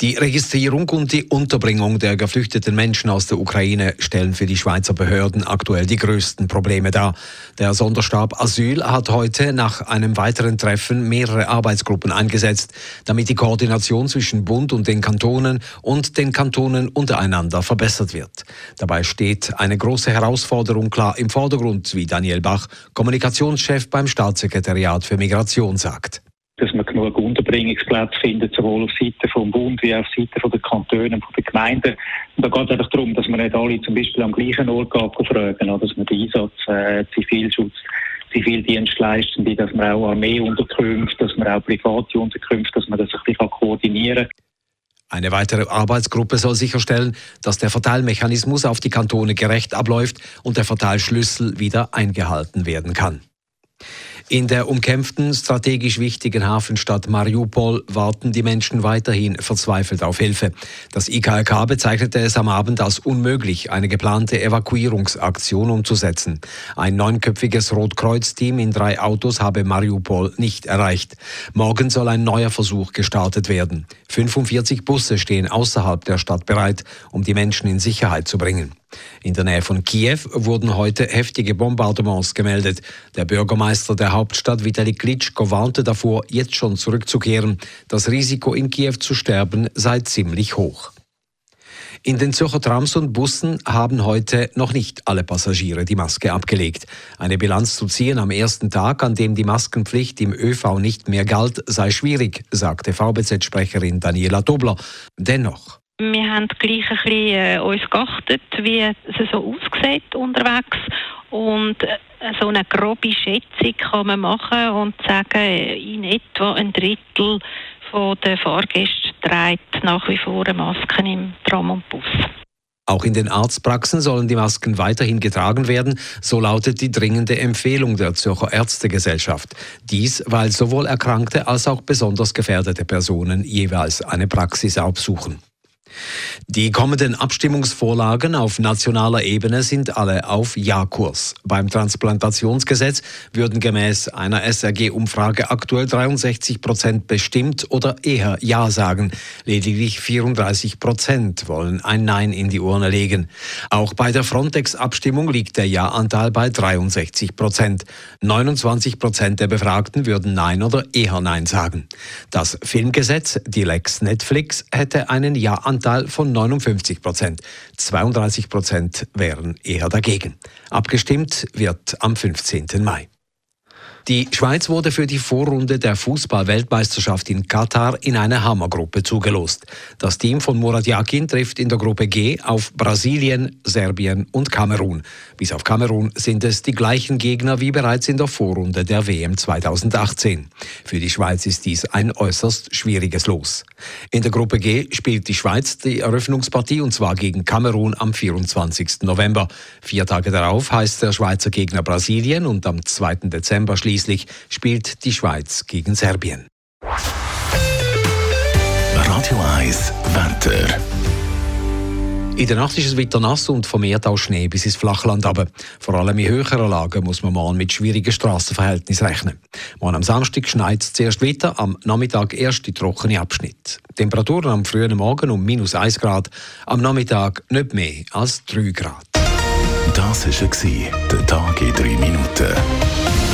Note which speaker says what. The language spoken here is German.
Speaker 1: Die Registrierung und die Unterbringung der geflüchteten Menschen aus der Ukraine stellen für die Schweizer Behörden aktuell die größten Probleme dar. Der Sonderstab Asyl hat heute nach einem weiteren Treffen mehrere Arbeitsgruppen eingesetzt, damit die Koordination zwischen Bund und den Kantonen und den Kantonen untereinander verbessert wird. Dabei steht eine große Herausforderung klar im Vordergrund, wie Daniel Bach, Kommunikationschef beim Staatssekretariat für Migration, sagt
Speaker 2: genug Unterbringungsplätze findet, sowohl auf Seite vom Bund wie auf Seite von der Kantone und den Gemeinden. Und da geht es einfach darum, dass man nicht alle zum Beispiel am gleichen Ort fragen, oder dass man den Einsatz äh, Zivilschutz, Zivildienstleistende, dass man auch Armeeunterkünfte, dass man auch private Unterkünfte, dass man das ein bisschen koordinieren kann.
Speaker 1: Eine weitere Arbeitsgruppe soll sicherstellen, dass der Verteilmechanismus auf die Kantone gerecht abläuft und der Verteilschlüssel wieder eingehalten werden kann. In der umkämpften, strategisch wichtigen Hafenstadt Mariupol warten die Menschen weiterhin verzweifelt auf Hilfe. Das IKK bezeichnete es am Abend als unmöglich, eine geplante Evakuierungsaktion umzusetzen. Ein neunköpfiges Rotkreuz-Team in drei Autos habe Mariupol nicht erreicht. Morgen soll ein neuer Versuch gestartet werden. 45 Busse stehen außerhalb der Stadt bereit, um die Menschen in Sicherheit zu bringen. In der Nähe von Kiew wurden heute heftige Bombardements gemeldet. Der Bürgermeister der Hauptstadt Vitali Klitschko warnte davor, jetzt schon zurückzukehren. Das Risiko in Kiew zu sterben sei ziemlich hoch. In den Zürcher Trams und Bussen haben heute noch nicht alle Passagiere die Maske abgelegt. Eine Bilanz zu ziehen am ersten Tag, an dem die Maskenpflicht im ÖV nicht mehr galt, sei schwierig, sagte VBZ-Sprecherin Daniela Dobler. Dennoch.
Speaker 3: Wir haben gleich ein bisschen äh, uns geachtet, wie es so aussieht unterwegs. Und äh, so eine grobe Schätzung kann man machen und sagen, in etwa ein Drittel der Fahrgäste trägt nach wie vor Masken im Tram und Bus.
Speaker 1: Auch in den Arztpraxen sollen die Masken weiterhin getragen werden, so lautet die dringende Empfehlung der Zürcher Ärztegesellschaft. Dies, weil sowohl erkrankte als auch besonders gefährdete Personen jeweils eine Praxis aufsuchen. Die kommenden Abstimmungsvorlagen auf nationaler Ebene sind alle auf Ja-Kurs. Beim Transplantationsgesetz würden gemäß einer SRG-Umfrage aktuell 63 Prozent bestimmt oder eher Ja sagen. Lediglich 34 Prozent wollen ein Nein in die Urne legen. Auch bei der Frontex-Abstimmung liegt der Ja-Anteil bei 63 Prozent. 29 Prozent der Befragten würden Nein oder eher Nein sagen. Das Filmgesetz, die Lex Netflix, hätte einen Ja-Anteil Anteil von 59 Prozent. 32 Prozent wären eher dagegen. Abgestimmt wird am 15. Mai. Die Schweiz wurde für die Vorrunde der Fußball-Weltmeisterschaft in Katar in eine Hammergruppe zugelost. Das Team von Murat Yakin trifft in der Gruppe G auf Brasilien, Serbien und Kamerun. Bis auf Kamerun sind es die gleichen Gegner wie bereits in der Vorrunde der WM 2018. Für die Schweiz ist dies ein äußerst schwieriges Los. In der Gruppe G spielt die Schweiz die Eröffnungspartie und zwar gegen Kamerun am 24. November. Vier Tage darauf heißt der Schweizer Gegner Brasilien und am 2. Dezember schließt Schließlich spielt die Schweiz gegen Serbien.
Speaker 4: Radio 1 Wetter.
Speaker 1: In der Nacht ist es weiter nass und vermehrt auch Schnee bis ins Flachland aber Vor allem in höheren Lagen muss man mal mit schwierigen Strassenverhältnissen rechnen. Morgen am Samstag schneit es zuerst weiter, am Nachmittag erst die trockene Abschnitt. Temperaturen am frühen Morgen um minus 1 Grad, am Nachmittag nicht mehr als 3 Grad.
Speaker 4: Das war der Tag in 3 Minuten.